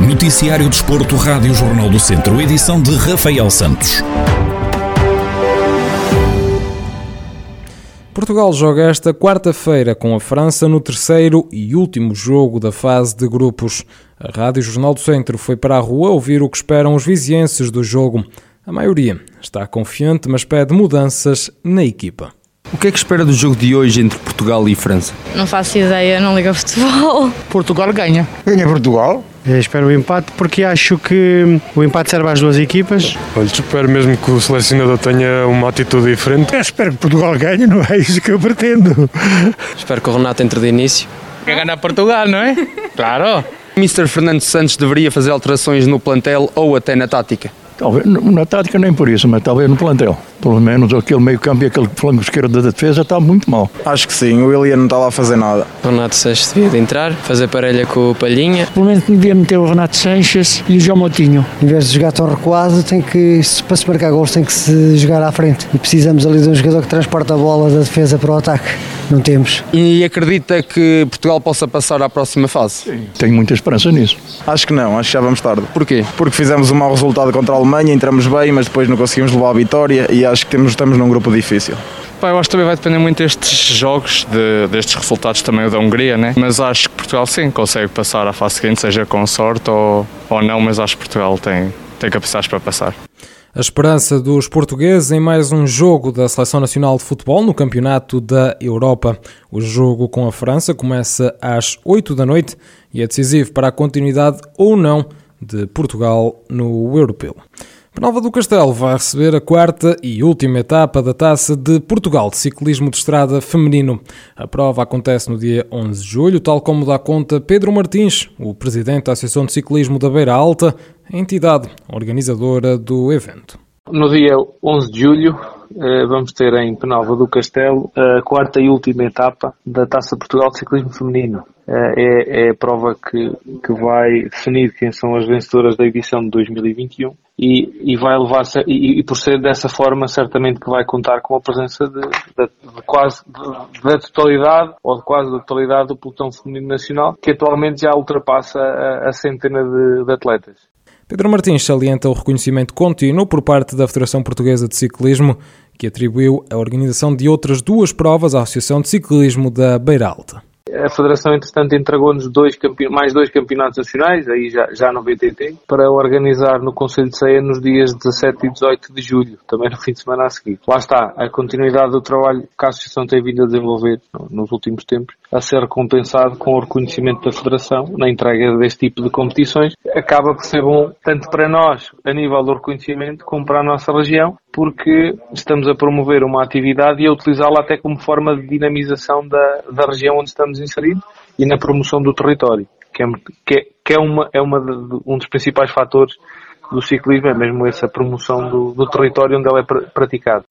Noticiário Desporto, Rádio Jornal do Centro, edição de Rafael Santos. Portugal joga esta quarta-feira com a França no terceiro e último jogo da fase de grupos. A Rádio Jornal do Centro foi para a rua ouvir o que esperam os vizienses do jogo. A maioria está confiante, mas pede mudanças na equipa. O que é que espera do jogo de hoje entre Portugal e França? Não faço ideia, não ligo a futebol. Portugal ganha. Ganha Portugal. Eu espero o empate porque acho que o empate serve às duas equipas. Olha, espero mesmo que o selecionador tenha uma atitude diferente. Eu espero que Portugal ganhe, não é isso que eu pretendo. Espero que o Renato entre de início. Quer ganhar Portugal, não é? Claro. Mr. Fernando Santos deveria fazer alterações no plantel ou até na tática? Talvez na tática nem por isso, mas talvez no plantel. Pelo menos aquele meio campo e aquele flanco esquerdo da defesa está muito mal. Acho que sim, o William não está lá a fazer nada. O Renato Sanches devia de entrar, fazer parelha com o Palhinha. Pelo menos devia meter o Renato Sanches e o João Moutinho. Em vez de jogar tão recuado, tem que, para se marcar gols tem que se jogar à frente. E precisamos ali de um jogador que transporta a bola da defesa para o ataque. Não temos. E acredita que Portugal possa passar à próxima fase? Sim. Tenho muita esperança nisso. Acho que não, acho que já vamos tarde. Porquê? Porque fizemos um mau resultado contra a Alemanha, entramos bem, mas depois não conseguimos levar a vitória e acho que temos, estamos num grupo difícil. Pá, eu acho que também vai depender muito destes jogos, de, destes resultados também da Hungria, né? Mas acho que Portugal sim consegue passar à fase seguinte, seja com sorte ou, ou não, mas acho que Portugal tem, tem capacidades para passar. A esperança dos portugueses em mais um jogo da Seleção Nacional de Futebol no Campeonato da Europa. O jogo com a França começa às 8 da noite e é decisivo para a continuidade ou não de Portugal no Europeu. Penalva do Castelo vai receber a quarta e última etapa da Taça de Portugal de Ciclismo de Estrada Feminino. A prova acontece no dia 11 de julho, tal como dá conta Pedro Martins, o presidente da Associação de Ciclismo da Beira Alta, entidade organizadora do evento. No dia 11 de julho, vamos ter em Penalva do Castelo a quarta e última etapa da Taça Portugal de Ciclismo Feminino. É, é a prova que, que vai definir quem são as vencedoras da edição de 2021 e, e vai levar e, e, por ser dessa forma certamente que vai contar com a presença de, de, de quase da totalidade ou de quase da totalidade do pelotão feminino nacional que atualmente já ultrapassa a, a centena de atletas. Pedro Martins salienta o reconhecimento contínuo por parte da Federação Portuguesa de Ciclismo, que atribuiu a organização de outras duas provas à Associação de Ciclismo da Beira Alta. A Federação, entretanto, entregou-nos dois mais dois campeonatos nacionais, aí já, já no VTT, para organizar no Conselho de Ceia nos dias 17 e 18 de julho, também no fim de semana a seguir. Lá está, a continuidade do trabalho que a Associação tem vindo a desenvolver nos últimos tempos, a ser recompensado com o reconhecimento da Federação na entrega deste tipo de competições, acaba por ser bom tanto para nós, a nível do reconhecimento, como para a nossa região, porque estamos a promover uma atividade e a utilizá-la até como forma de dinamização da, da região onde estamos inseridos e na promoção do território, que é, é, que é, uma, é uma de, um dos principais fatores do ciclismo, é mesmo essa promoção do, do território onde ele é praticado.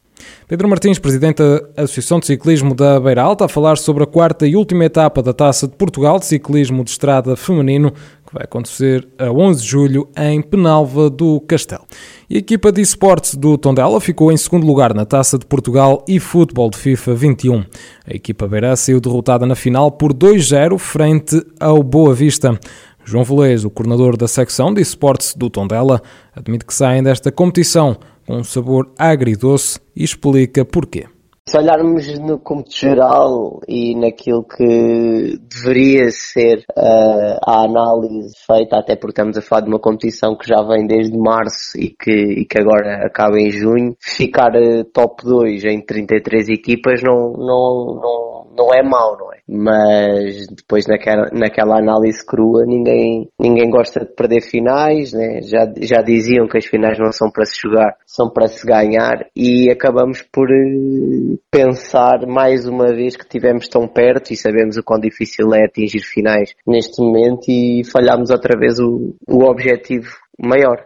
Pedro Martins, presidente da Associação de Ciclismo da Beira Alta, a falar sobre a quarta e última etapa da Taça de Portugal de Ciclismo de Estrada Feminino, que vai acontecer a 11 de julho em Penalva do Castelo. E a equipa de esportes do Tondela ficou em segundo lugar na Taça de Portugal e Futebol de FIFA 21. A equipa beira saiu derrotada na final por 2-0 frente ao Boa Vista. João Velez, o coordenador da secção de esportes do Tondela, admite que saem desta competição com um sabor agridoce e explica porquê. Se olharmos no cômputo geral e naquilo que deveria ser uh, a análise feita, até porque estamos a falar de uma competição que já vem desde março e que, e que agora acaba em junho, ficar uh, top 2 em 33 equipas não, não, não, não é mau, não é? Mas depois naquela, naquela análise crua ninguém, ninguém gosta de perder finais, né? já, já diziam que as finais não são para se jogar, são para se ganhar e acabamos por uh, pensar mais uma vez que tivemos tão perto e sabemos o quão difícil é atingir finais neste momento e falhámos outra vez o, o objetivo maior.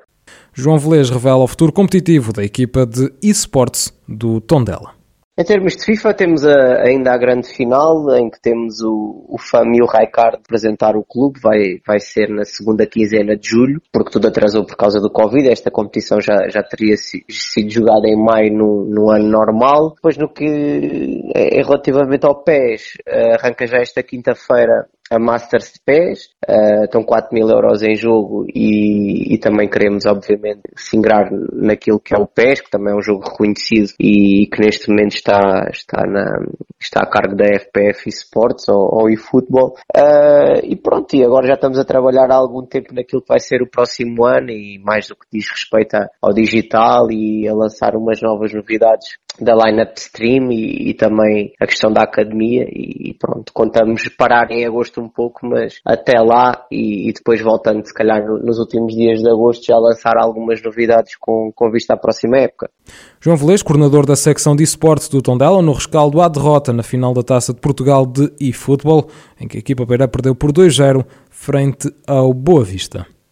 João Velez revela o futuro competitivo da equipa de esportes do Tondela. Em termos de FIFA, temos a, ainda a grande final, em que temos o, o FAM e o Raikard apresentar o clube. Vai, vai ser na segunda quinzena de julho, porque tudo atrasou por causa do Covid. Esta competição já, já teria sido jogada em maio no, no ano normal. Depois, no que é, é relativamente ao PES, arranca já esta quinta-feira a Masters de Pés, uh, estão 4 mil euros em jogo e, e, também queremos, obviamente, singrar naquilo que é o PES, que também é um jogo reconhecido e que neste momento está, está, na, está a cargo da FPF Esports ou, ou eFootball. Uh, e pronto, e agora já estamos a trabalhar há algum tempo naquilo que vai ser o próximo ano e mais do que diz respeito ao digital e a lançar umas novas novidades da line-up stream e, e, também a questão da academia e pronto, contamos parar em agosto um pouco, mas até lá e, e depois voltando se calhar nos últimos dias de agosto já lançar algumas novidades com, com vista à próxima época. João Velez, coordenador da secção de esportes do Tondela, no rescaldo à derrota na final da Taça de Portugal de eFootball, em que a equipa beira perdeu por 2-0 frente ao Boa Vista.